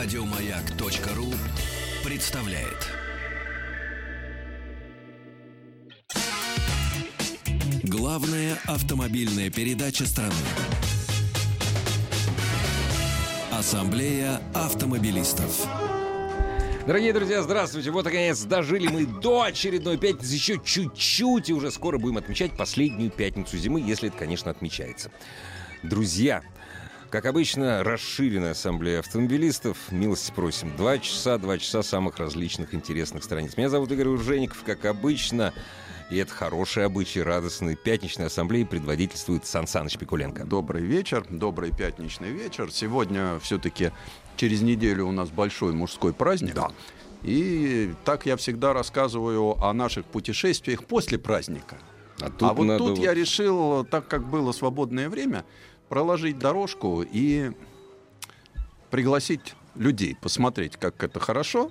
Радиомаяк.ру представляет. Главная автомобильная передача страны. Ассамблея автомобилистов. Дорогие друзья, здравствуйте. Вот, наконец, дожили мы до очередной пятницы. Еще чуть-чуть, и уже скоро будем отмечать последнюю пятницу зимы, если это, конечно, отмечается. Друзья, как обычно, расширенная ассамблея автомобилистов. Милости просим. Два часа, два часа самых различных интересных страниц. Меня зовут Игорь Уржеников. Как обычно, и это хороший обычай, радостный. Пятничной ассамблеи предводительствует Сан Саныч Пикуленко. Добрый вечер, добрый пятничный вечер. Сегодня все-таки через неделю у нас большой мужской праздник. Да. И так я всегда рассказываю о наших путешествиях после праздника. А а вот тут вот- я решил, так как было свободное время, проложить дорожку и пригласить людей посмотреть, как это хорошо.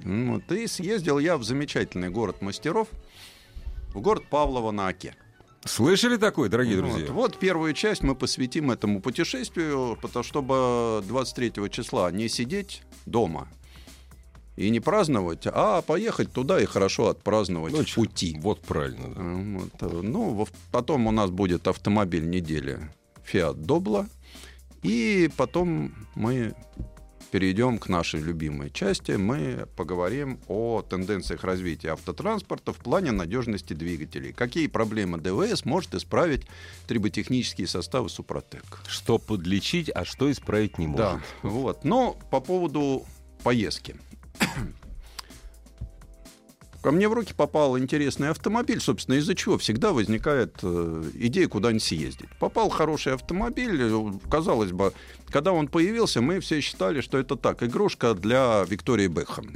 Вот. И съездил я в замечательный город мастеров, в город Павлово на Оке. Слышали такое, дорогие Вот. друзья? Вот первую часть мы посвятим этому путешествию, потому чтобы 23 числа не сидеть дома и не праздновать, а поехать туда и хорошо отпраздновать Ну, в пути. Вот правильно, да. Вот, Ну, потом у нас будет автомобиль недели Fiat Doblo. И потом мы перейдем к нашей любимой части. Мы поговорим о тенденциях развития автотранспорта в плане надежности двигателей. Какие проблемы ДВС может исправить триботехнические составы Супротек. Что подлечить, а что исправить не может. Да, вот. Но по поводу поездки. Ко мне в руки попал интересный автомобиль, собственно, из-за чего всегда возникает э, идея куда-нибудь съездить. Попал хороший автомобиль, э, казалось бы, когда он появился, мы все считали, что это так, игрушка для Виктории Бэхэм.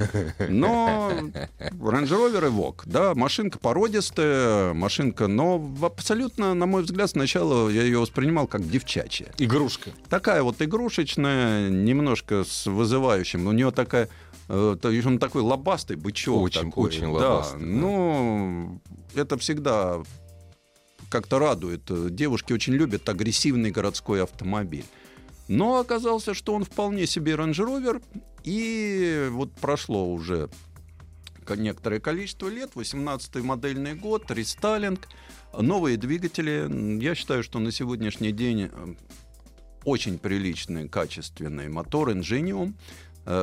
Но Range Rover Evoque, да, машинка породистая, машинка, но абсолютно, на мой взгляд, сначала я ее воспринимал как девчачья. Игрушка. Такая вот игрушечная, немножко с вызывающим. У нее такая, э, то есть он такой лобастый бычок. Очень, такой. очень Да, лобастый, да. Ну, это всегда как-то радует. Девушки очень любят агрессивный городской автомобиль. Но оказался, что он вполне себе Rover. И вот прошло уже ко- некоторое количество лет, 18-й модельный год, рестайлинг, новые двигатели. Я считаю, что на сегодняшний день э, очень приличный, качественный мотор Ingenium,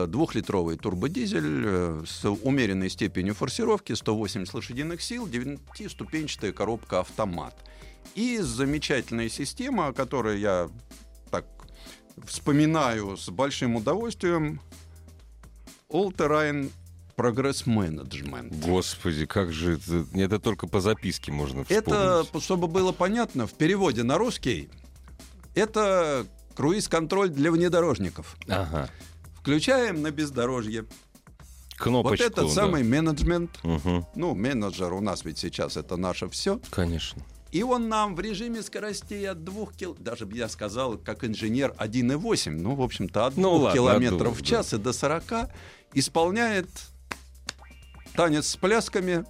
двухлитровый турбодизель э, с умеренной степенью форсировки, 180 лошадиных сил, 9-ступенчатая коробка автомат. И замечательная система, о которой я так вспоминаю с большим удовольствием, All Terrain Progress Management. Господи, как же это... Это только по записке можно вспомнить. Это, чтобы было понятно, в переводе на русский, это круиз-контроль для внедорожников. Ага. Включаем на бездорожье. Кнопочку. вот этот да. самый менеджмент. Мгм. Ну, менеджер у нас ведь сейчас это наше все. Конечно. И он нам в режиме скоростей от 2 кил... Даже бы я сказал, как инженер 1,8. Ну, в общем-то, от 2 Ну, ладно, километров двух, в час и до 40 исполняет танец с плясками.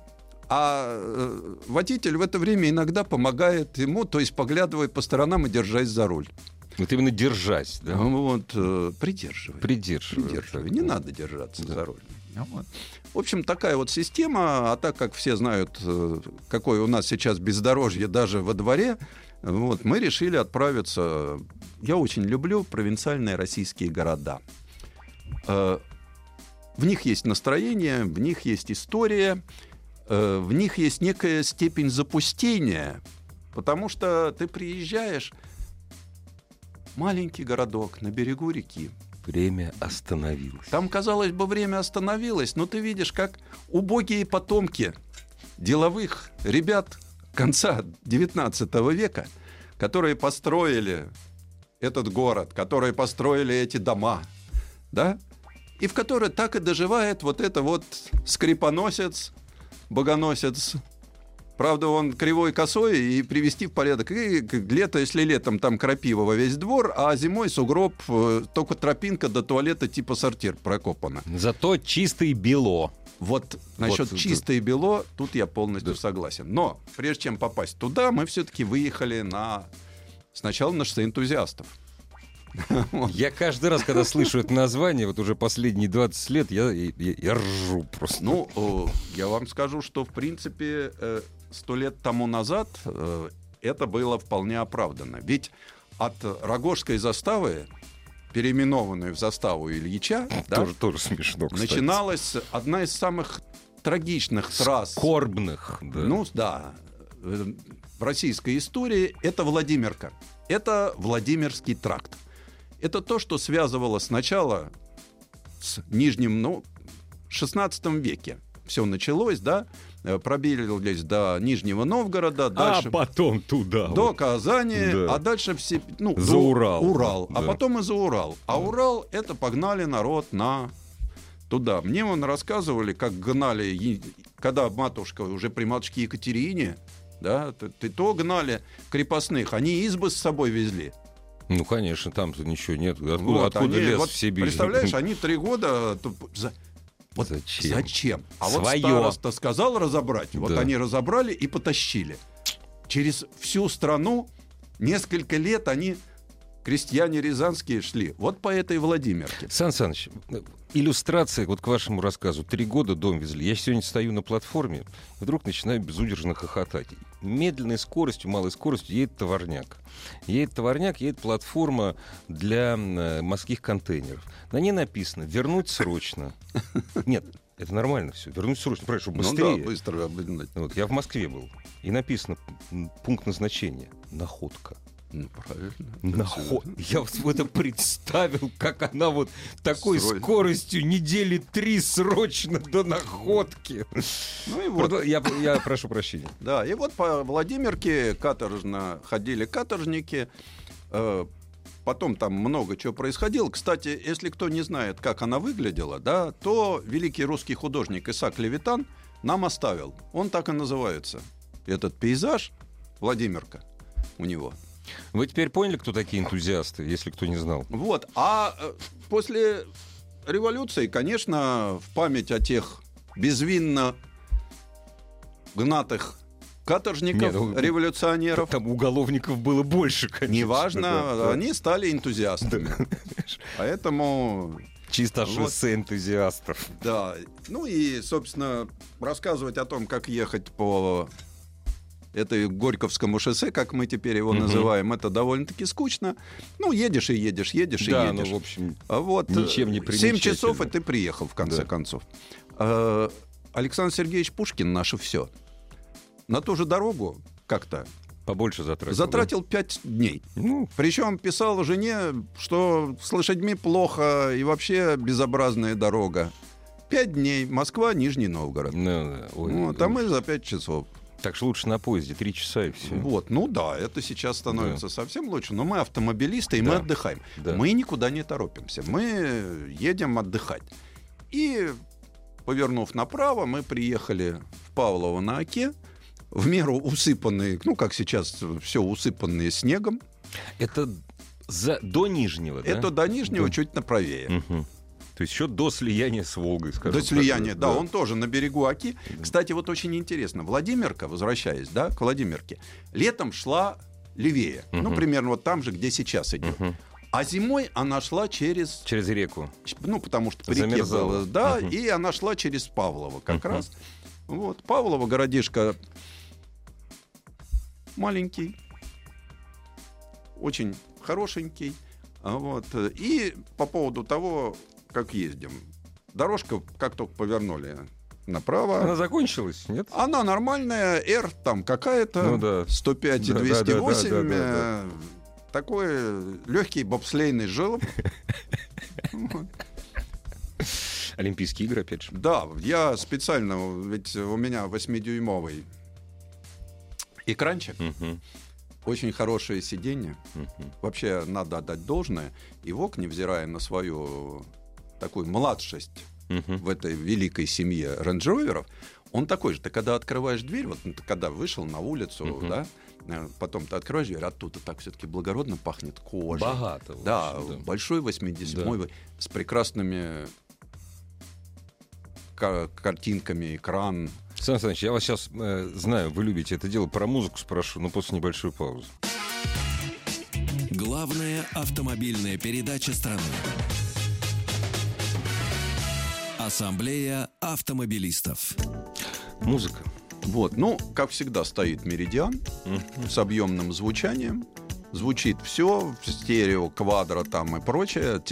А э, водитель в это время иногда помогает ему, то есть поглядывая по сторонам и держась за руль. Вот именно держась, да? Вот, э, придерживай. Придерживай. Придерживай. Не надо держаться за руль. Вот. В общем, такая вот система, а так как все знают, э, какое у нас сейчас бездорожье даже во дворе, вот, мы решили отправиться. Я очень люблю провинциальные российские города. Э, В них есть настроение, в них есть история, в них есть некая степень запустения, потому что ты приезжаешь маленький городок на берегу реки, Время остановилось. там, казалось бы, время остановилось, но ты видишь, как убогие потомки деловых ребят конца XIX века, которые построили этот город, которые построили эти дома, да, и в которой так и доживает вот это вот скрипоносец, богоносец, Правда, он кривой косой и привести в порядок. И лето, если летом там крапива во весь двор, а зимой сугроб, э, только тропинка до туалета типа сортир прокопана. Зато чистый бело. Вот насчет Вот, чисто и бело, тут я полностью согласен. Но прежде чем попасть туда, мы все-таки выехали на сначала на шоссе энтузиастов. Я каждый раз, когда слышу это название, вот уже последние 20 лет, я, я, я ржу просто. Ну, э, я вам скажу, что, в принципе, э, сто лет тому назад э, это было вполне оправдано. Ведь от Рогожской заставы, переименованной в заставу Ильича, да, тоже, тоже смешно, кстати. начиналась одна из самых трагичных трасс. Скорбных. Да. Ну, да. э, В российской истории это Владимирка. Это Владимирский тракт. Это то, что связывало сначала с Нижним, ну, 16 веке. Все началось, да, пробились до Нижнего Новгорода, дальше а потом туда. до вот. Казани, Да. а дальше все, ну, За до Урал. Урал, а Да. потом и за Урал. А Урал это погнали народ на туда. Мне вон рассказывали, как гнали, когда матушка уже при матушке Екатерине, да, т- т- то гнали крепостных, они избы с собой везли. Ну, конечно, там-то ничего нет. Откуда, Вот, откуда они- лес вот в Сибирь? Представляешь, они три года... вот Зачем? зачем? А вот Своё. староста сказал разобрать, вот Да. они разобрали и потащили. Через всю страну несколько лет они, крестьяне рязанские, шли. Вот по этой Владимирке. Сан Саныч, иллюстрация вот к вашему рассказу. Три года дом везли. Я сегодня стою на платформе, вдруг начинаю безудержно хохотать. Медленной скоростью, малой скоростью едет товарняк. Едет товарняк, едет платформа для э, морских контейнеров. На ней написано «вернуть срочно». Нет, это нормально все. Вернуть срочно, правильно, чтобы Ну быстрее. да, быстро. Вот, я в Москве был. И написано пункт назначения. Находка. Ну, правильно. Наход... Я вот это представил, как она вот такой Срочно. скоростью недели три срочно до находки. Ну и вот. Я, я прошу прощения. Да, и вот по Владимирке каторжно ходили каторжники. Э, Потом там много чего происходило. Кстати, если кто не знает, как она выглядела, да, то великий русский художник Исаак Левитан нам оставил. Он так и называется. Этот пейзаж Владимирка у него. Вы теперь поняли, кто такие энтузиасты, если кто не знал? Вот. А э, после революции, конечно, в память о тех безвинно гнатых каторжников, Нет, ну, революционеров, Там уголовников было больше, конечно. неважно, Да, да. они стали энтузиастами. Поэтому, Чисто Вот. шоссе энтузиастов. да. Ну и, собственно, рассказывать о том, как ехать по этой Горьковскому шоссе, как мы теперь его Мгм. называем, это довольно-таки скучно. Ну, едешь и едешь, едешь Да, и ну, едешь. в общем, А вот Ничем не 7 примечательно. часов, и ты приехал, в конце Да. концов. А, Александр Сергеевич Пушкин наше все. На ту же дорогу как-то побольше затратил. затратил 5 дней. да? Ну, Причем писал жене, что с лошадьми плохо и вообще безобразная дорога. Пять дней. Москва, Нижний Новгород. ну, да, ой, Вот, а мы за пять часов. Так что лучше на поезде, три часа и все. Вот, ну да, это сейчас становится совсем лучше. Но мы автомобилисты, и мы Да. отдыхаем. Да. Мы никуда не торопимся. Мы едем отдыхать. И, повернув направо, мы приехали в Павлово на Оке, в меру усыпанные, ну, как сейчас все усыпанные снегом. Это за, до Нижнего, да? Это до Нижнего Да. чуть направее. Мгм. То есть еще до слияния с Волгой, скажем До так. слияния, да, он тоже на берегу Оки. Кстати, вот очень интересно, Владимирка, возвращаясь, да, к Владимирке, летом шла левее, ну, Мгм. примерно вот там же, где сейчас идет. Мгм. А зимой она шла через, Через реку. ну, потому что по реке было, да, Мгм. и она шла через Павлово как Мгм. раз. Вот, Павлово, городишко маленький, очень хорошенький. Вот. И по поводу того, как ездим. Дорожка, как только повернули направо, Она закончилась, нет? она нормальная, R там какая-то, Ну да. 105 и Да, да, 208, да, да, да, да, э, такой легкий бобслейный желоб. Олимпийские игры, опять же. Да, я специально, ведь у меня 8-дюймовый экранчик, очень хорошее сиденье. Вообще надо отдать должное. И ВОК, невзирая на свою такую младшесть Мгм. в этой великой семье рейндж-роверов, он такой же. Ты когда открываешь дверь, вот ты когда вышел на улицу, Мгм. да, э, потом ты открываешь дверь, оттуда так все-таки благородно пахнет кожей. Богато. Да, общем, большой 80 с прекрасными ка- картинками, экран. Сан Саныч, я вас сейчас знаю, вы любите это дело, про музыку спрошу, но после небольшой паузы. Главная автомобильная передача страны. Ассамблея автомобилистов. Музыка. Вот, ну, как всегда, стоит меридиан с объемным звучанием. Звучит все в стерео, квадро там и прочее.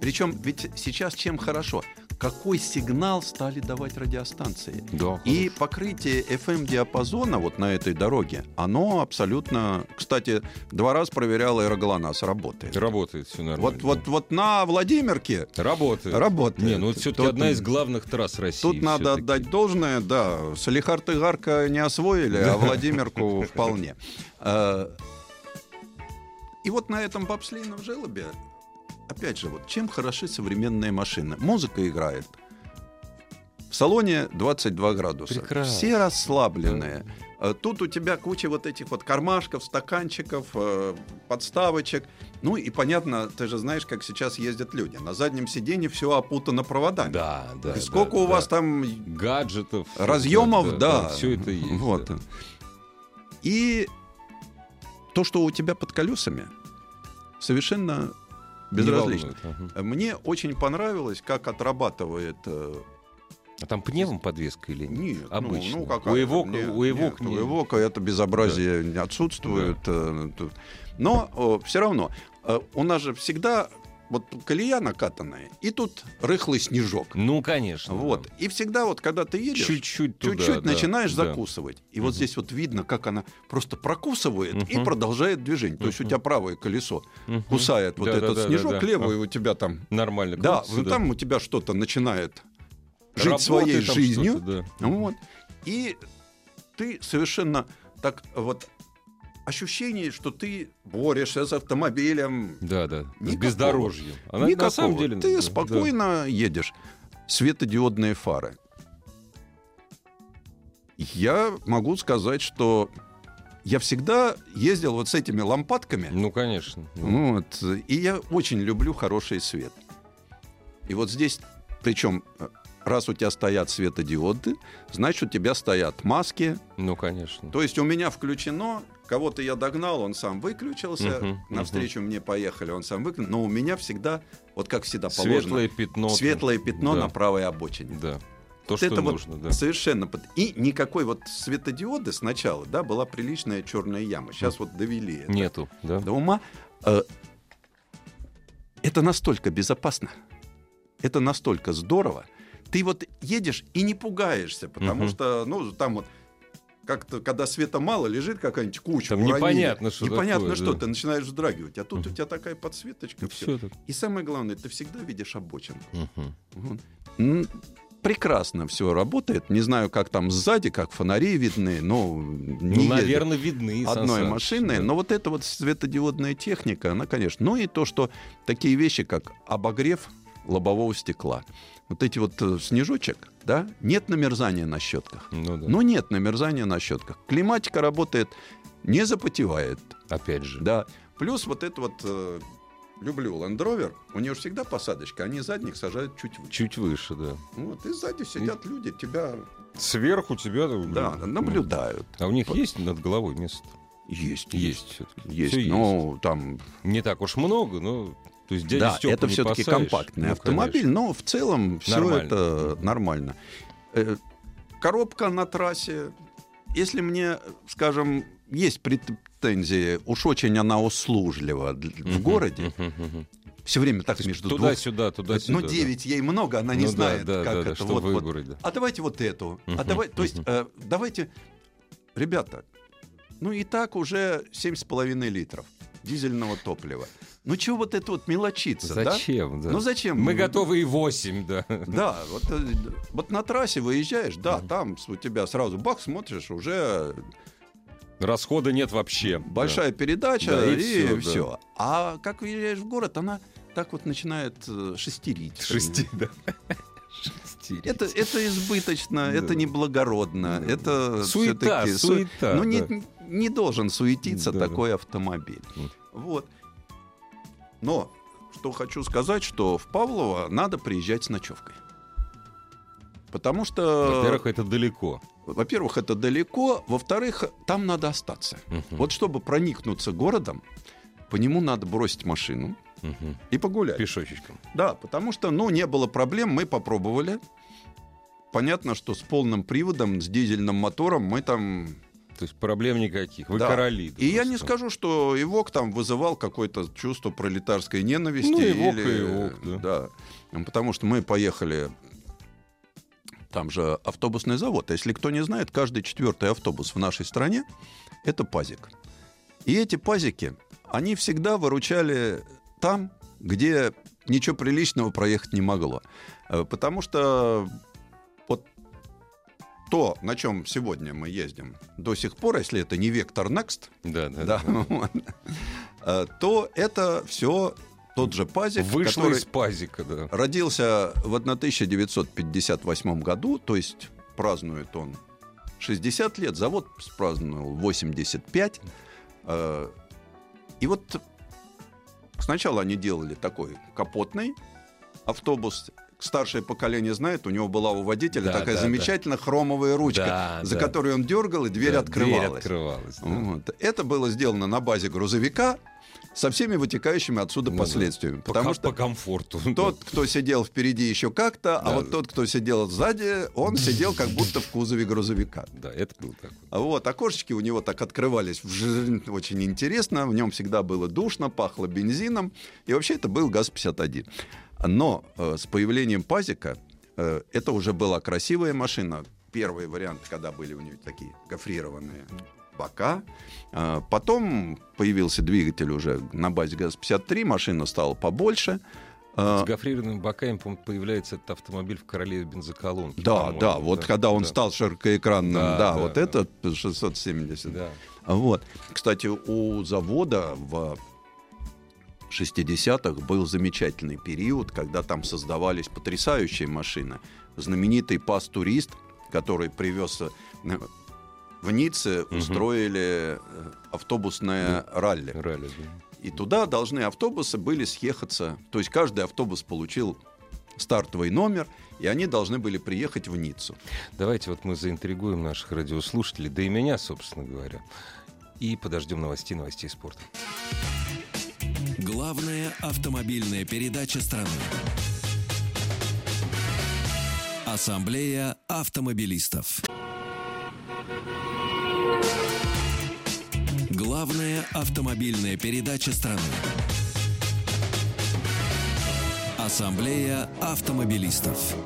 Причем ведь сейчас чем хорошо? Какой сигнал стали давать радиостанции. Да, и покрытие FM-диапазона вот на этой дороге, оно абсолютно... Кстати, два раза проверял аэроглонасс, работает. Работает все нормально. Вот, вот, вот на Владимирке Работает. работает. Не, ну это все-таки Тут- одна из главных трасс России. Тут надо всё-таки. отдать должное, да. Салихард и Гарка не освоили, а Владимирку вполне. Э, И вот на этом бобслейном желобе, опять же, вот чем хороши современные машины? Музыка играет. В салоне 22 градуса. Прекрасно. Все расслабленные. Э, Тут у тебя куча вот этих вот кармашков, стаканчиков, э, подставочек. Ну и понятно, ты же знаешь, как сейчас ездят люди. На заднем сиденье все опутано проводами. Да, да. И сколько да, у да. вас там гаджетов, разъемов, да, все это есть. Вот. да. И то, что у тебя под колесами, совершенно безразлично. ага. Мне очень понравилось, как отрабатывает. э, А там пневм подвеска или нет? Нет, ну, Обычно. ну, какая-то, У Эвока- нет, у Эвок нет, не- у Эвока это безобразие не отсутствует. э, тут. Но все равно э, у нас же всегда вот колея накатанная, и тут рыхлый снежок. Ну, конечно. Вот. да. И всегда вот, когда ты едешь, Чуть-чуть туда, чуть-чуть да, начинаешь да. закусывать. И вот здесь вот видно, как она просто прокусывает и Мгм. продолжает движение. То есть у тебя правое колесо Мгм. кусает вот Да, да, этот да, да, снежок, да. левое А, у тебя там. Нормально. Да, крутится, там у тебя что-то начинает жить Работает своей жизнью. да. Вот. И ты совершенно так вот ощущение, что ты борешься с автомобилем. Да, да. С Никакого. бездорожьем. А на- Никакого. на самом деле... ты да, спокойно едешь. Светодиодные фары. Я могу сказать, что я всегда ездил вот с этими лампадками. да. Ну, конечно. Вот, и я очень люблю хороший свет. И вот здесь, причем, раз у тебя стоят светодиоды, значит, у тебя стоят маски. Ну, конечно. То есть у меня включено, кого-то я догнал, он сам выключился, Мгм, навстречу мне поехали, он сам выключил. Но у меня всегда, вот как всегда положено, Светлое пятно. светлое пятно Да. на правой обочине. Да. То, Вот что это вот нужно, да. Совершенно. И никакой вот светодиоды сначала, да, была приличная черная яма. Сейчас вот довели это Нету, да? до ума. Э, Это настолько безопасно, это настолько здорово. Ты вот едешь и не пугаешься, потому Мгм. что, ну, там вот как-то, когда света мало, лежит какая-нибудь куча. Там уронили. непонятно, что Непонятно, такое, что. да. Ты начинаешь вздрагивать. А тут Мгм. у тебя такая подсветочка. всё. Все. И самое главное, ты всегда видишь обочину. Мгм. Вот. Прекрасно все работает. Не знаю, как там сзади, как фонари видны, но не Ну, наверное, видны. Сан одной Саныч, машиной. да. Но вот эта вот светодиодная техника, она, конечно. Ну и то, что такие вещи, как обогрев лобового стекла. Вот эти вот э, снежочек, да, нет намерзания на щетках. Ну, да. Ну нет намерзания на щетках. Климатика работает, не запотевает. Опять же. Да. Плюс вот это вот э, люблю Land Rover, у нее всегда посадочка, они задних сажают чуть выше. Чуть выше, да. Вот, и сзади сидят люди, тебя Сверху тебя... да, наблюдают. А у них есть над головой место? Есть, Есть все-таки. Есть, но там Не так уж много, но... То есть дядя да, это все-таки компактный Ну, автомобиль, конечно. но в целом все Нормально. это нормально. Э, Коробка на трассе. Если мне, скажем, есть претензии, уж очень она услужлива в городе, все время так То между. Туда-сюда, туда-сюда. Ну, да. 9 ей много, она не Ну да, знает, да, как да, да, это. что вот, вот. выбрать, да. А давайте вот эту. А Мгм, давай, то есть, э, давайте, ребята, ну и так уже 7,5 литров дизельного топлива. Ну чего вот это вот мелочиться, да? Зачем? да? Ну зачем? Мы готовы и 8, да. Да, вот, э, вот на трассе выезжаешь, да, там у тебя сразу бах, смотришь, уже Расхода нет вообще. большая передача Да, и и, все. да. А как выезжаешь в город, она так вот начинает э, шестерить. Да. Шести, да. Шести. Это, это избыточно, Да. это неблагородно, Да. это Суета, всё-таки су- суета, Ну, не, да. не должен суетиться Да, такой автомобиль. М. Вот. Но, что хочу сказать, что в Павлово надо приезжать с ночевкой. Потому что, Во-первых, это далеко. во-первых, это далеко, во-вторых, там надо остаться. Мгм. Вот чтобы проникнуться городом, по нему надо бросить машину Мгм. и погулять. Пешочечком. Да, потому что, ну, не было проблем, мы попробовали. Понятно, что с полным приводом, с дизельным мотором мы там... То есть проблем никаких. Вы Да. короли. И я не скажу, что Ивок там вызывал какое-то чувство пролетарской ненависти. Ну, Ивок и или- Ивок, да. да. Потому что мы поехали... Там же автобусный завод. Если кто не знает, каждый четвертый автобус в нашей стране — это пазик. И эти пазики, они всегда выручали там, где ничего приличного проехать не могло. Э, Потому что то, на чем сегодня мы ездим до сих пор, если это не Vector Next, Да, да. да, вот, э, то это все тот же пазик, Вышло который из пазика, да. родился в 1958 году, то есть празднует он 60 лет, завод праздновал 85. Э, И вот сначала они делали такой капотный автобус. Старшее поколение знает, у него была у водителя Да, такая да, замечательная хромовая ручка, Да, за да. которую он дергал, и дверь Да, открывалась. Дверь открывалась. да. Вот. Это было сделано на базе грузовика со всеми вытекающими отсюда Ну да. последствиями. По, Потому что по комфорту. тот, кто сидел впереди еще как-то, а Да. вот тот, кто сидел сзади, он сидел как будто в кузове грузовика. Да, это было так. вот. А Вот, окошечки у него так открывались очень интересно, в нем всегда было душно, пахло бензином, и вообще это был ГАЗ-51. Но э, с появлением пазика э, это уже была красивая машина. Первый вариант, когда были у нее такие гофрированные бока. А Потом появился двигатель уже на базе ГАЗ-53, машина стала побольше. А, С гофрированными боками, появляется этот автомобиль в королеве бензоколонки. Да, да, вот когда он да. стал широкоэкранным, Да, да, да, вот да. этот 670. Да. Вот. Кстати, у завода в 60-х был замечательный период, когда там создавались потрясающие машины. Знаменитый пас-турист, который привез э, в Ницце, устроили э, автобусное ралли. Ралли, да. И туда должны автобусы были съехаться. То есть каждый автобус получил стартовый номер, и они должны были приехать в Ниццу. Давайте вот мы заинтригуем наших радиослушателей, да и меня, собственно говоря. И подождем новостей, новостей спорта. Главная автомобильная передача страны. Ассамблея автомобилистов. Главная автомобильная передача страны. Ассамблея автомобилистов.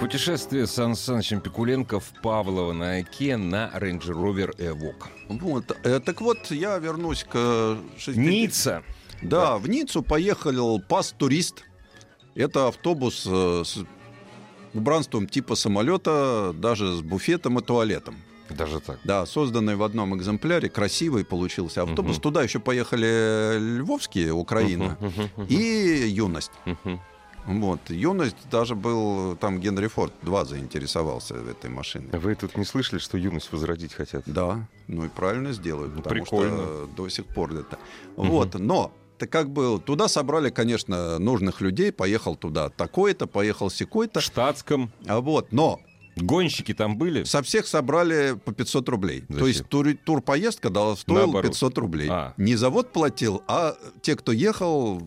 Путешествие Сан Санычем Пикуленко в Павлово на Оке на Range Rover Evoque. Вот. Э, так вот, я вернусь к 60... Ницца. Да, в Ниццу поехал пас-турист. Это автобус э, с убранством типа самолета, даже с буфетом и туалетом. Даже так. Да, созданный в одном экземпляре, красивый получился автобус. Мгм. Туда еще поехали львовские, Украина, Мгм, мгм, мгм, и юность. мгм. Вот. Юность даже был, там Генри Форд 2 заинтересовался этой машиной. Вы тут не слышали, что юность возродить хотят? Да, ну и правильно сделают, Ну, потому прикольно. что до сих пор это. Вот, но ты как бы туда собрали, конечно, нужных людей, поехал туда такой-то, поехал В секой-то, штатском. а вот, но Гонщики там были? со всех собрали по 500 рублей. То Зачем? есть тур, турпоездка дала, стоила Наоборот. 500 рублей. А. Не завод платил, а те, кто ехал,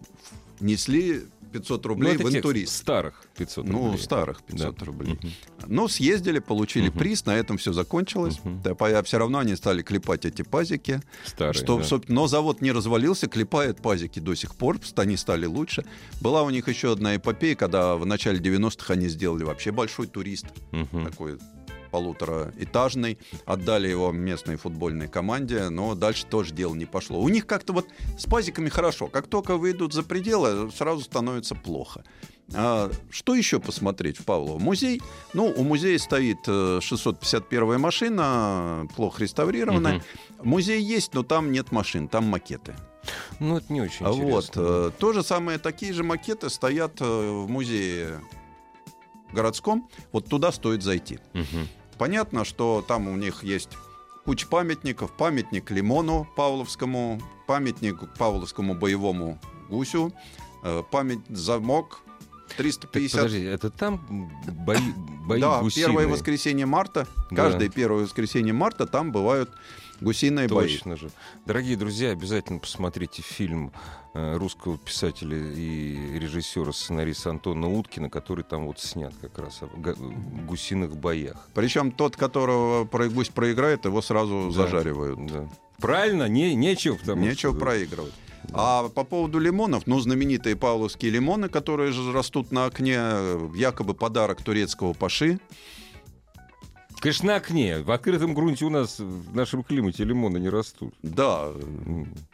несли 500 Ну, рублей это в интурист. старых 500 Ну, рублей. старых 500 Да. рублей. Мгм. Ну, съездили, получили Мгм. приз, на этом все закончилось. Мгм. Да, все равно они стали клепать эти пазики. Старые, Что, да. но завод не развалился, клепает пазики до сих пор, они стали лучше. Была у них еще одна эпопея, когда в начале 90-х они сделали вообще большой турист, Мгм. такой полутораэтажный, отдали его местной футбольной команде, но дальше тоже дело не пошло. У них как-то вот с пазиками хорошо, как только выйдут за пределы, сразу становится плохо. А что еще посмотреть в Павлово? Музей. Ну, у музея стоит э, 651 машина, плохо реставрированная. Музей есть, но там нет машин, там макеты. Ну, это не очень А вот интересно. э, то же самое, такие же макеты стоят э, в музее городском. Вот туда стоит зайти. Мгм. Понятно, что там у них есть куча памятников. Памятник Лимону Павловскому, памятник Павловскому боевому гусю, э, память замок Так, 350 подожди, это там бои, бои да, гусиные? первое воскресенье марта. Да. Каждое первое воскресенье марта там бывают Гусиные бои. Точно же. Дорогие друзья, обязательно посмотрите фильм э, русского писателя и режиссера, сценариста Антона Уткина, который там вот снят как раз о гусиных боях. Причем тот, которого гусь проиграет, его сразу Да. зажаривают. Да. Правильно? Не, нечего, потому Нечего что... проигрывать. А по поводу лимонов, ну, знаменитые павловские лимоны, которые же растут на окне, э, якобы подарок турецкого паши. Конечно, на окне. В открытом грунте у нас в нашем климате лимоны не растут. Да,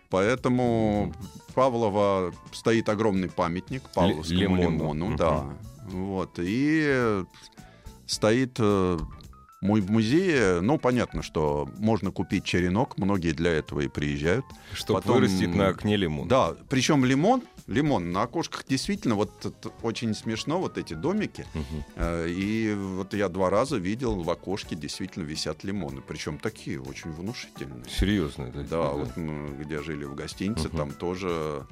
поэтому Павлова стоит огромный памятник павловскому лимону. лимону. Мгм. Да, вот. И стоит э, му- в музее, ну, понятно, что можно купить черенок, многие для этого и приезжают. Чтобы Потом- вырастить на окне лимон. Да, причем лимон, лимон на окошках действительно вот очень смешно, вот эти домики. Э, И вот я два раза видел в окошке действительно висят лимоны, причем такие очень внушительные. Серьезно. это, Да, вот мы где жили в гостинице, Мгм. там тоже,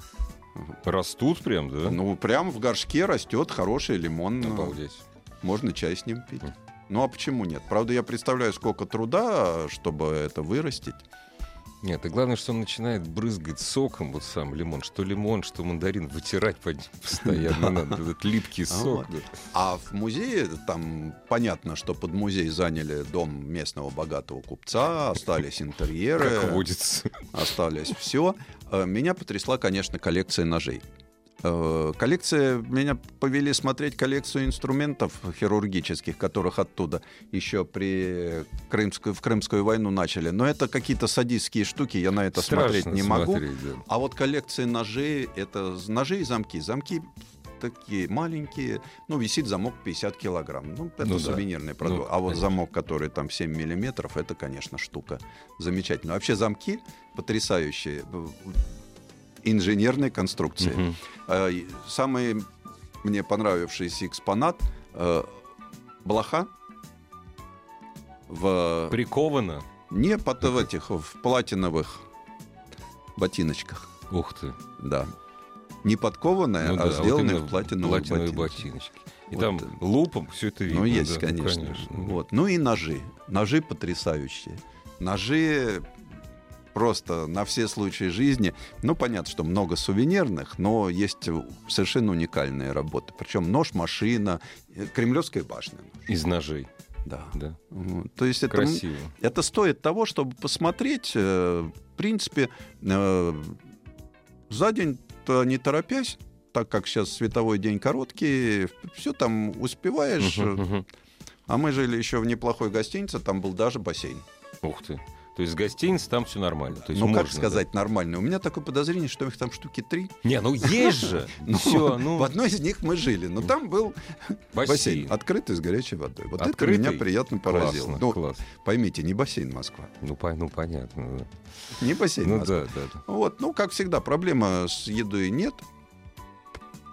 Растут прям, да? ну прям в горшке растет хороший лимон, Обалдеть. можно чай с ним пить. Ну а почему нет? Правда, я представляю, сколько труда, чтобы это вырастить. Нет, и главное, что он начинает брызгать соком, вот сам лимон. Что лимон, что мандарин, вытирать под ним постоянно надо. Этот липкий сок. А в музее там понятно, что под музей заняли дом местного богатого купца, остались интерьеры, Как водится. остались все. Меня потрясла, конечно, коллекция ножей. Э, Коллекция, меня повели смотреть коллекцию инструментов хирургических, которых оттуда еще при Крымскую, в Крымскую войну начали. Но это какие-то садистские штуки, я на это смотреть Страшно не могу. смотреть, да. А вот коллекция ножей, это ножи и замки. Замки такие маленькие, ну, висит замок 50 килограмм. Ну, это Ну да. сувенирный продукт. Ну, а вот конечно. замок, который там 7 миллиметров, это, конечно, штука замечательная. Вообще замки потрясающие. Инженерной конструкции. И Самый мне понравившийся экспонат э, блоха в Приковано. не под в этих в платиновых ботиночках. Ух ты. Да. Не подкованная, Ну а да, вот сделанная именно в платиновых платиновые ботиночки. И Вот, там лупом все это видно. Ну, есть, да, конечно. Вот. Ну и ножи. Ножи потрясающие. Ножи просто на все случаи жизни. Ну, понятно, что много сувенирных, но есть совершенно уникальные работы. Причем нож, машина, э, Кремлевская башня. Из ножей, Да. да. То есть это, Красиво. это стоит того, чтобы посмотреть. э, В принципе, э, за день-то не торопясь, так как сейчас световой день короткий, все там успеваешь. Мгм, мгм. А мы жили еще в неплохой гостинице, там был даже бассейн. Ух ты. То есть гостиница там все нормально. То есть ну, как можно, сказать нормально? У меня такое подозрение, что их там штуки три. да? Не, ну есть же. Ну, Все, ну, В одной из них мы жили, но там был бассейн, открытый с горячей водой. Вот это меня приятно поразило. Ну, класс. поймите, не бассейн Москва, Ну, ну, понятно. да. не бассейн Ну Москва. да, да. да. Вот, ну, как всегда, проблема с едой нет.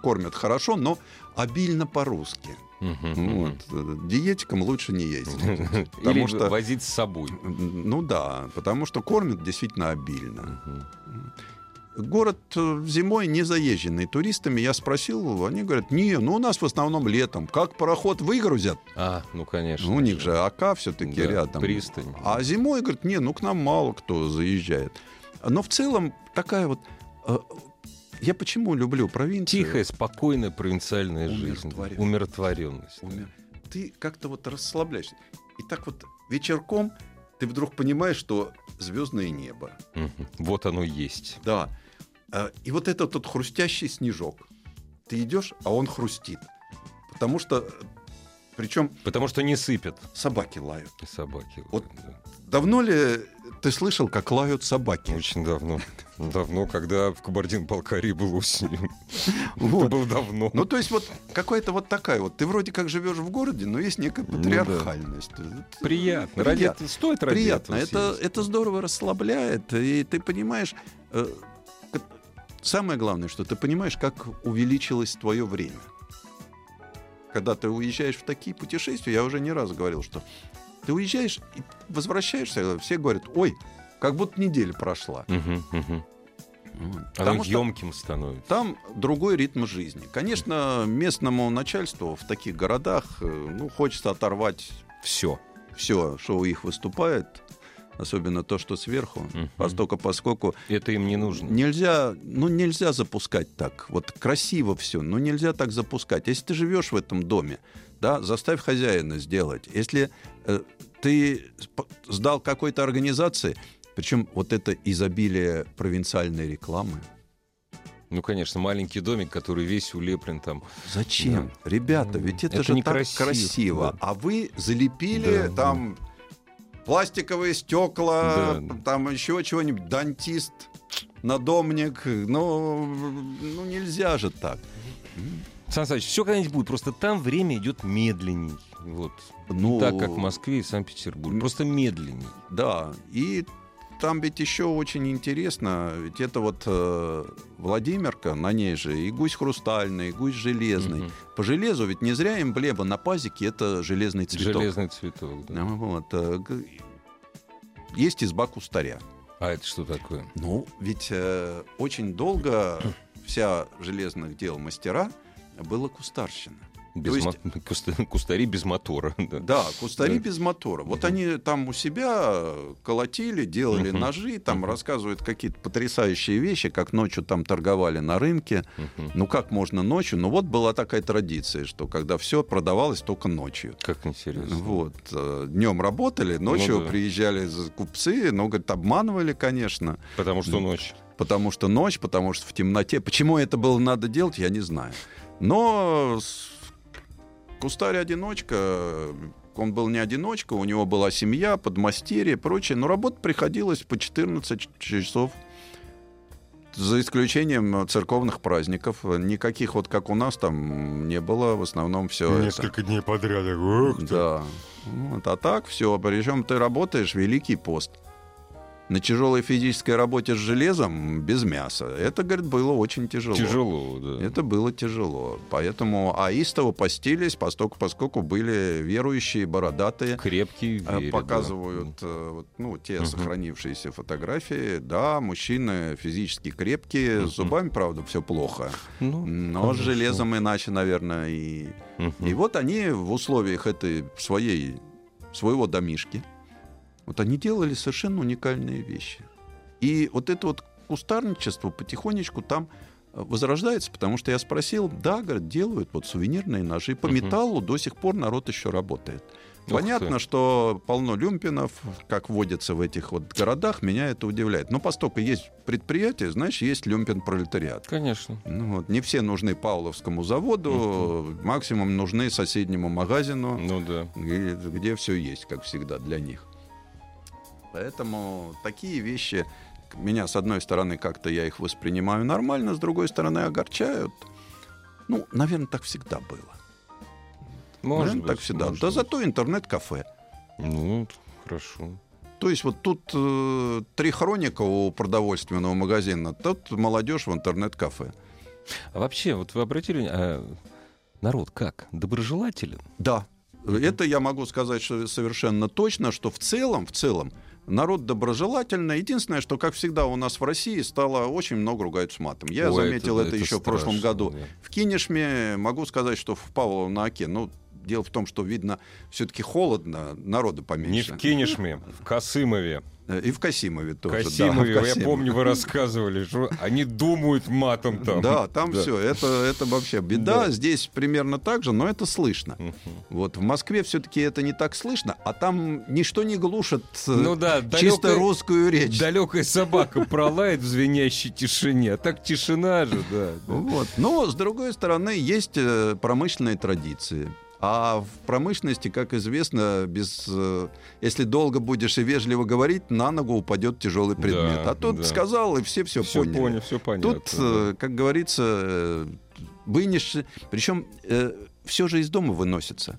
Кормят хорошо, но обильно по-русски. Мгм, Вот. э, Диетикам лучше не. Потому Или что- возить с собой. Ну да, потому что кормят действительно обильно. Город э, зимой не заезженный туристами. Я спросил, они говорят, не, ну у нас в основном летом. Как пароход выгрузят? А, ну, конечно. Ну, у них же АК все-таки Да, рядом. пристань. А зимой, говорят, не, ну к нам мало кто заезжает. Но в целом такая вот... Я почему люблю провинцию? Тихая, спокойная провинциальная жизнь. Умиротворенность. Да. Умер. Ты как-то вот расслабляешься. И так вот вечерком ты вдруг понимаешь, что звездное небо. Вот оно есть. Да. А, И вот этот вот хрустящий снежок. Ты идешь, а он хрустит. Потому что, причем Потому что не сыпят собаки лают. и собаки. Вот да. Давно ли ты слышал, как лают собаки? Очень давно. Давно, когда в Кабардино-Балкарии был осенью. Вот. Это было давно. Ну, то есть вот какая-то вот такая вот. Ты вроде как живешь в городе, но есть некая Ну да. патриархальность. Это Приятно. Приятно. стоит ради Приятно. Это, это здорово расслабляет. И ты понимаешь... э, Самое главное, что ты понимаешь, как увеличилось твое время. Когда ты уезжаешь в такие путешествия, я уже не раз говорил, что ты уезжаешь и возвращаешься, все говорят, ой, как будто неделя прошла. Вот. Оно Потому емким становится. там другой ритм жизни. Конечно, местному начальству в таких городах э, ну, хочется оторвать Все. все, что у них выступает. Особенно то, что сверху, Мгм. поскольку, поскольку Это им не нужно. нельзя, ну нельзя запускать так. Вот красиво все, но нельзя так запускать. Если ты живешь в этом доме, да, заставь хозяина сделать. Если э, ты сдал какой-то организации, причем вот это изобилие провинциальной рекламы. Ну, конечно, маленький домик, который весь улеплен там. Зачем? Ребята, ведь это, Это же так красиво. да. А вы залепили Да, там пластиковые стекла, Да. там еще чего-нибудь, дантист, надомник. Ну, ну нельзя же так. Сан Саныч, все когда-нибудь будет, просто там время идет медленней. Вот. Ну, Так, как в Москве и Санкт-Петербурге. Просто медленней. Да, и там ведь еще очень интересно, ведь это вот э, Владимирка, на ней же и гусь хрустальный, и гусь железный. Мгм. По железу ведь не зря эмблема на пазике это железный цветок. Железный цветок. да. Ну, вот, э, есть изба кустаря. А это что такое? Ну, ведь э, очень долго вся железных дел мастера было кустарщина. Без То есть- мо- куста- Кустари без мотора. да. Да, кустари Да. без мотора. Вот они там у себя колотили, делали Мгм. ножи, там Мгм. рассказывают какие-то потрясающие вещи, как ночью там торговали на рынке. Мгм. Ну как можно ночью? Ну вот была такая традиция, что когда все продавалось только ночью. Как интересно. Вот. Днем работали, ночью Ну да. приезжали купцы, но, говорит, обманывали, конечно. Потому что ночь. Потому что ночь, потому что в темноте. Почему это было надо делать, я не знаю. Но кустарь-одиночка, он был не одиночка, у него была семья, подмастерье и прочее, но работать приходилось по 14 часов. За исключением церковных праздников. Никаких вот как у нас там не было. В основном все Несколько дней подряд. Ты. да. Вот. А так все. Причем ты работаешь Великий пост. На тяжелой физической работе с железом без мяса. Это, говорит, было очень тяжело. Тяжело, да. Это было тяжело. Поэтому аистово постились, поскольку, поскольку были верующие, бородатые. Крепкий, Э, вере, Показывают э, вот, ну, те Мгм. сохранившиеся фотографии. Да, мужчины физически крепкие, с зубами, правда, все плохо. да. Ну, Но с хорошо. железом иначе, наверное, и Мгм. и вот они в условиях этой своей, своего домишки, вот они делали совершенно уникальные вещи. И вот это вот кустарничество потихонечку там э, возрождается, потому что я спросил, да, говорят, делают вот сувенирные ножи. По Мгм. металлу до сих пор народ еще работает. Ух Понятно, ты. что полно люмпинов, как водится в этих вот городах, меня это удивляет. Но поскольку есть предприятие, значит, есть люмпин-пролетариат. Конечно. Ну, вот, не все нужны Павловскому заводу, максимум нужны соседнему магазину, Ну да. где, где все есть, как всегда, для них. Поэтому такие вещи меня, с одной стороны, как-то я их воспринимаю нормально, с другой стороны, огорчают. Ну, наверное, так всегда было. Может Наверное, быть, так всегда. может да быть. зато интернет-кафе. Ну, хорошо. То есть вот тут э, три хроника у продовольственного магазина, тут молодежь в интернет-кафе. А вообще, вот вы обратили, а народ как? Доброжелателен? Да, это я могу сказать что совершенно точно, что в целом, в целом, народ доброжелательный. Единственное, что, как всегда, у нас в России стало очень много ругаются матом. Я Ой, заметил это, это еще в прошлом страшно, году. да. В Кинешме могу сказать, что в Павлово-на-Оке, ну, дело в том, что, видно, все-таки холодно, народу Не поменьше. в Кинешме, в Касымове. Э, И в Касимове тоже. да, Касимове, в я Касимове. помню, вы рассказывали, что они думают матом там. Да, там Да. все. Это, это вообще беда. Да. Здесь примерно так же, но это слышно. Вот в Москве все-таки это не так слышно, а там ничто не глушит э, Ну да, чисто далекая- русскую речь. Далекая собака пролает в звенящей тишине, а так тишина же, да. да. Вот. Но, с другой стороны, есть э, промышленные традиции. А в промышленности, как известно, без, э, если долго будешь и вежливо говорить, на ногу упадет тяжелый предмет. Да, а тут да. сказал, и все все, Все поняли. понял, все понятно. Тут, э, как говорится, э, вынешь... Причем все же из дома выносится.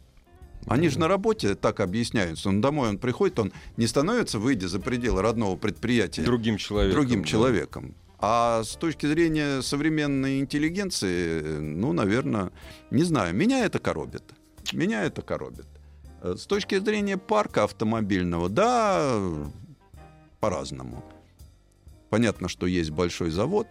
Они же на работе так объясняются. Он домой он приходит, он не становится, выйдя за пределы родного предприятия, другим человеком. другим да. человеком. А с точки зрения современной интеллигенции, э, ну, наверное, не знаю, меня это коробит. Меня это коробит. Э, С точки зрения парка автомобильного, да, по-разному. Понятно, что есть большой завод,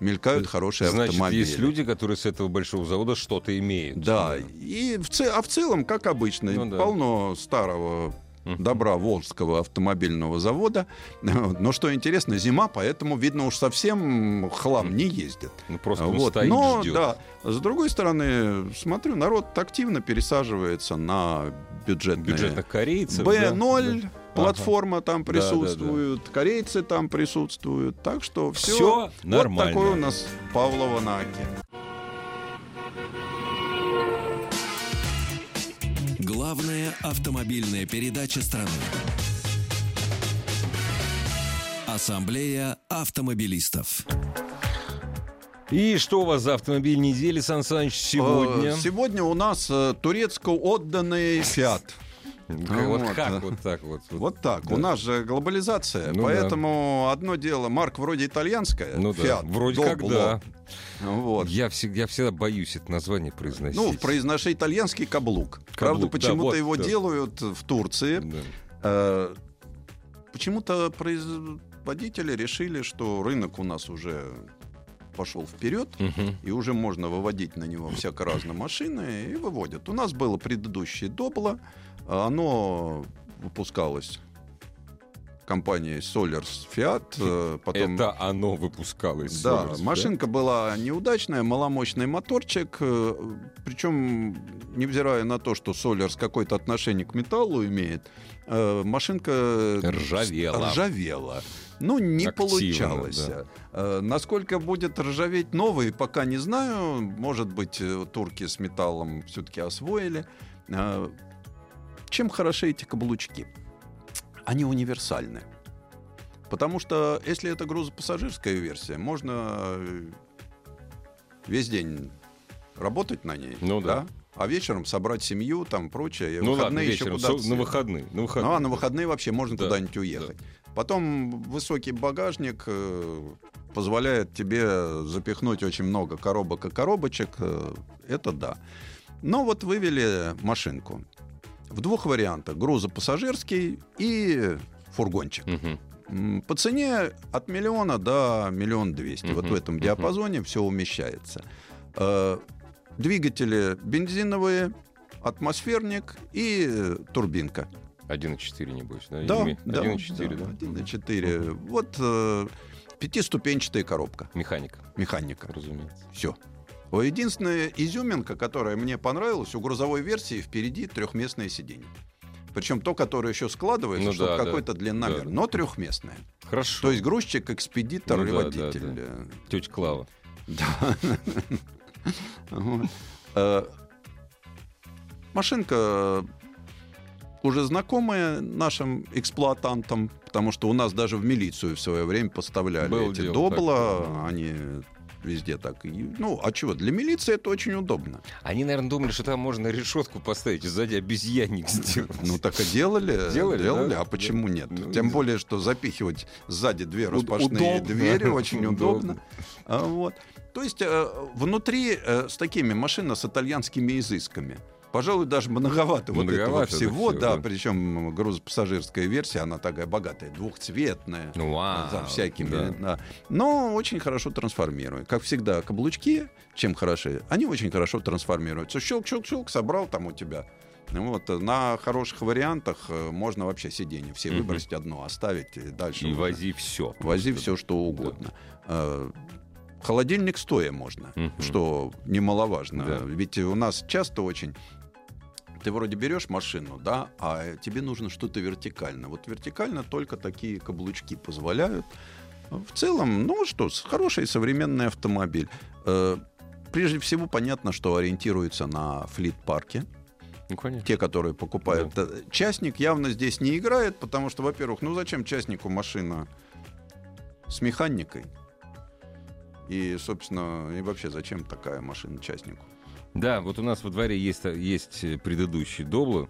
мелькают хорошие Значит, автомобили. есть люди, которые с этого большого завода что-то имеют. Да, и в, це- а в целом, как обычно, Ну да. полно старого. Добра Волжского автомобильного завода. Но что интересно, зима, поэтому, видно, уж совсем хлам не ездит. Ну, просто Вот. стоит, Но, ждет. да, с другой стороны, смотрю, народ активно пересаживается на бюджетные. Бюджетных корейцев. Б0, да. платформа там Да, да, да. присутствует, корейцы там присутствуют. Так что все, нормально. Вот такой у нас Павлова на Оке. Главная автомобильная передача страны. Ассамблея автомобилистов. И что у вас за автомобиль недели, Сан Саныч, сегодня? Э, Сегодня у нас э, турецко отданный Фиат. Как- вот вот, как да. вот так вот? Вот так. Да. У нас же глобализация, Ну поэтому одно дело, марка вроде итальянская, Ну да, Fiat, вроде как да. Вот. Я всегда, я всегда боюсь это название произносить. Ну, произноша итальянский каблук. Правда, да, почему-то вот, его да. делают в Турции. Да. Э, Почему-то производители решили, что рынок у нас уже пошел вперед, Мгм. и уже можно выводить на него всяко разные машины, и выводят. У нас было предыдущее Добло, оно выпускалось компанией Solars Fiat, э, потом... Это оно выпускалось. Да, Solars, машинка была неудачная, маломощный моторчик, э, причем, невзирая на то, что Solars какое-то отношение к металлу имеет, э, машинка Ржавела. ржавела. Ну, не Активно, получалось. да. Насколько будет ржаветь новый, пока не знаю. Может быть, турки с металлом все-таки освоили. Чем хороши эти каблучки? Они универсальны. Потому что если это грузопассажирская версия, можно э, весь день работать на ней, Ну да. а вечером собрать семью, там прочее, Ну ладно, выходные еще вечером, куда-то со- на выходные. На выходные. ну, а на выходные вообще можно Да, куда-нибудь уехать. Потом высокий багажник э, позволяет тебе запихнуть очень много коробок и коробочек. э, это да. Но вот вывели машинку в двух вариантах. Грузопассажирский и фургончик. М, По цене от миллиона до миллион двести. Вот Мгм, в этом диапазоне все умещается. Э, Двигатели бензиновые, атмосферник и э, турбинка. 1,4, небось, да? Да, Или да, 1,4, да? 1,4. Вот э, пятиступенчатая коробка, Механика, механика. разумеется. Все. Единственная изюминка, которая мне понравилась, у грузовой версии впереди трехместное сиденье. Причем то, которое еще складывается, Ну чтобы да, да, какой-то длинномер, да. но трехместное. Хорошо. То есть грузчик, экспедитор Ну и да, да, водитель. да. Э, Тетя Клава. Да. Э, Машинка уже знакомая нашим эксплуатантам, потому что у нас даже в милицию в свое время поставляли эти добла, они везде так. и- Ну, а чего? Для милиции это очень удобно. Они, наверное, думали, что там можно решетку поставить и сзади обезьянник сделать. Ну, так и делали. Делали, да? а почему нет? Ну, Тем не более, что запихивать сзади две распашные удобно. двери очень Удобно. удобно. А, вот. То есть э, внутри э, с такими машина с итальянскими изысками. Пожалуй, даже многовато, вот этого Многовато, да, всего, всего, да, да. причем грузопассажирская версия, она такая богатая, двухцветная, Ну, вау, за всякими, да. да. но очень хорошо трансформирует. Как всегда, каблучки, чем хороши, они очень хорошо трансформируются. Щелк-щелк-щелк, собрал там у тебя. Вот, э, на хороших вариантах э, можно вообще сиденье все выбросить одно, оставить и дальше. И уже вози все. Вози все, что угодно. Э, Холодильник стоя можно, Мгм. что немаловажно. Да. Ведь у нас часто очень ты вроде берешь машину, да, а тебе нужно что-то вертикально. Вот вертикально только такие каблучки позволяют. В целом, ну что, хороший современный автомобиль. Э, Прежде всего, понятно, что ориентируется на флит-парке. Ну, конечно. Те, которые покупают. Э, Частник явно здесь не играет, потому что, во-первых, ну зачем частнику машина с механикой? И, собственно, и вообще, зачем такая машина частнику? Да, вот у нас во дворе есть, есть предыдущий Добло.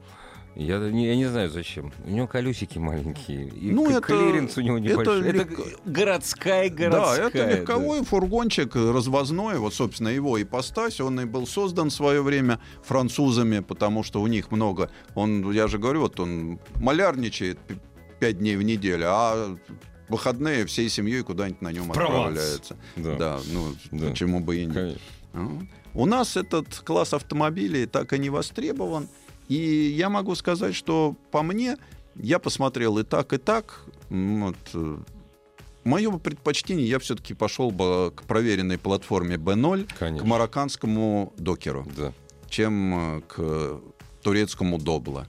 Я не, я не знаю зачем. У него колесики маленькие. И Ну, это- клиренс у него это небольшой. Это, легко- городская городская. да, это легковой фургончик развозной. Вот, собственно, его ипостась. Он и был создан в свое время французами, потому что у них много... Он, я же говорю, вот он малярничает пять дней в неделю, а выходные всей семьей куда-нибудь на нем Прованс. отправляются. Да. Да, ну, Да. почему бы и нет. Конечно. У нас этот класс автомобилей так и не востребован. И я могу сказать, что по мне я посмотрел и так, и так. Вот. э, Мое предпочтение, я все-таки пошел бы к проверенной платформе B0, к Конечно. марокканскому докеру, Да. чем э, к турецкому добло.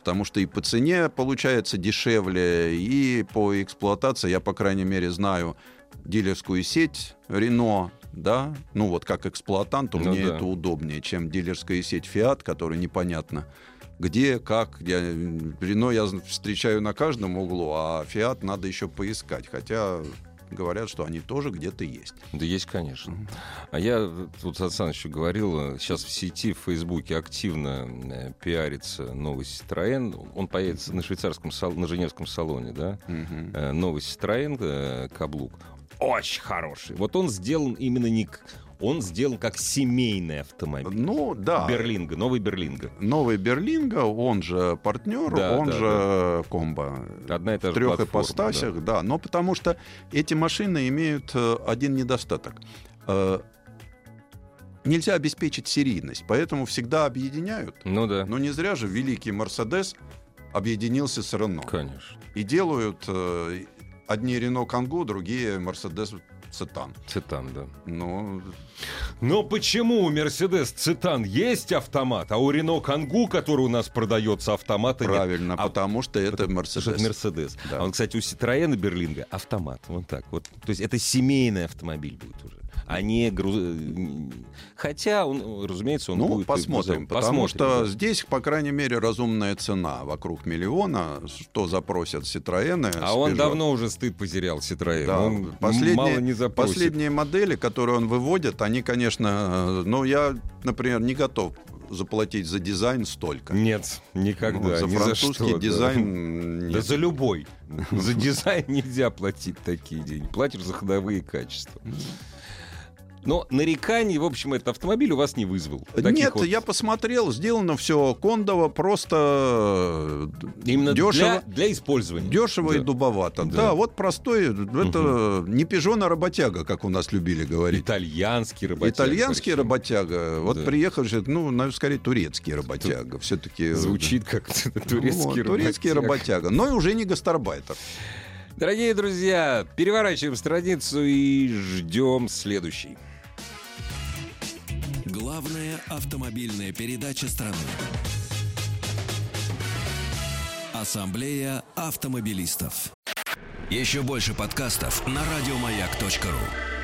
Потому что и по цене получается дешевле, и по эксплуатации, я, по крайней мере, знаю дилерскую сеть Renault, да, ну вот как эксплуатанту Ну мне да. это удобнее, чем дилерская сеть Fiat, которая непонятно где, как. Я, Рено я встречаю на каждом углу, а Fiat надо еще поискать. Хотя говорят, что они тоже где-то есть. Да есть, конечно. А я тут Асан еще говорил, сейчас в сети, в Фейсбуке активно э, пиарится новый Citroën. Он появится на швейцарском, на Женевском салоне, да? Мгм. Э, Новый Citroën э, каблук. Очень хороший. Вот он сделан именно не... Он сделан как семейный автомобиль. Ну, да. Берлинга, новый Берлинга. Новый Берлинга, он же партнер, Да, он да, же комбо. Одна и та в же трех платформа, ипостасях, да. Но потому что эти машины имеют э, один недостаток. Э, Нельзя обеспечить серийность, поэтому всегда объединяют. Ну да, Но не зря же великий Мерседес объединился с Рено. конечно. И делают э, одни Рено Кангу, другие Мерседес Цитан. Цитан, да. Ну, Но почему у Мерседес Цитан есть автомат, а у Рено Кангу, который у нас продается, автомата нет? правильно, А потому что это Потому что это Мерседес. Мерседес. Да. А он, кстати, у Citroёна Берлинга автомат. Вот так вот. То есть это семейный автомобиль будет уже. А не груз... Хотя, он, разумеется, он Ну, будет... посмотрим, потому Посмотрим, что да. здесь, по крайней мере, разумная цена вокруг миллиона, что запросят Citroёn. А он давно уже стыд потерял, Citroёn. Да, он последние, мало не запросит. последние модели, которые он выводит, они, конечно, э, ну, я, например, не готов заплатить за дизайн столько. Нет, никогда. Ну, за ни французский что, да. дизайн Да нет. за любой. За дизайн нельзя платить такие деньги. Платишь за ходовые качества. Но нареканий, в общем, этот автомобиль у вас не вызвал. Нет, вот- я посмотрел, сделано все кондово, просто Именно дешево. для, для использования. Дешево и Да. дубовато. Да. Да. вот простой, это не пижон, а работяга, как у нас любили говорить. Итальянский работяга. Итальянский причем. работяга. Вот Да. приехал же, ну, наверное, скорее турецкий работяга. Все-таки Звучит как турецкий турецкий работяга. работяга. Но и уже не гастарбайтер. Дорогие друзья, переворачиваем страницу и ждем следующий. Главная автомобильная передача страны. Ассамблея автомобилистов. Еще больше подкастов на радиомаяк.ру.